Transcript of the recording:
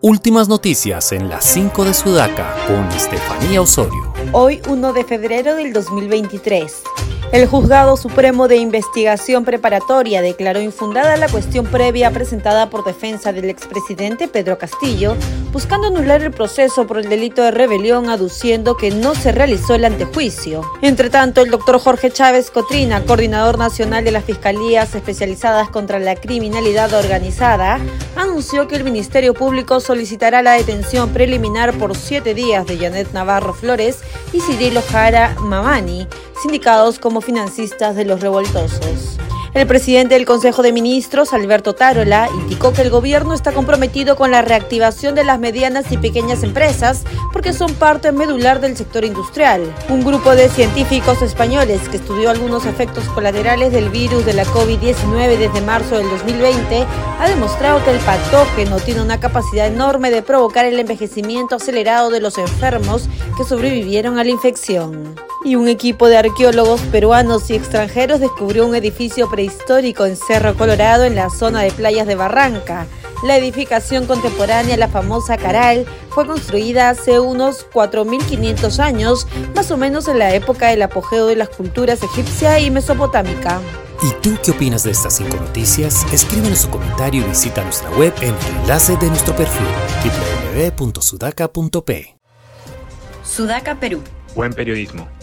Últimas noticias en las 5 de Sudaca con Estefanía Osorio. Hoy 1 de febrero del 2023. El Juzgado Supremo de Investigación Preparatoria declaró infundada la cuestión previa presentada por defensa del expresidente Pedro Castillo, buscando anular el proceso por el delito de rebelión, aduciendo que no se realizó el antejuicio. Entre tanto, el doctor Jorge Chávez Cotrina, coordinador nacional de las Fiscalías Especializadas contra la Criminalidad Organizada, anunció que el Ministerio Público solicitará la detención preliminar por siete días de Janet Navarro Flores y Cirilo Jara Mamani, sindicados como financistas de los revoltosos. El presidente del Consejo de Ministros, Alberto Tarola, indicó que el gobierno está comprometido con la reactivación de las medianas y pequeñas empresas porque son parte medular del sector industrial. Un grupo de científicos españoles que estudió algunos efectos colaterales del virus de la COVID-19 desde marzo del 2020 ha demostrado que el patógeno tiene una capacidad enorme de provocar el envejecimiento acelerado de los enfermos que sobrevivieron a la infección y un equipo de arqueólogos peruanos y extranjeros descubrió un edificio prehistórico en Cerro Colorado en la zona de playas de Barranca. La edificación contemporánea, la famosa Caral, fue construida hace unos 4.500 años, más o menos en la época del apogeo de las culturas egipcia y mesopotámica. ¿Y tú qué opinas de estas cinco noticias? Escríbenos su comentario y visita nuestra web en el enlace de nuestro perfil www.sudaca.p. Sudaca Perú. Buen periodismo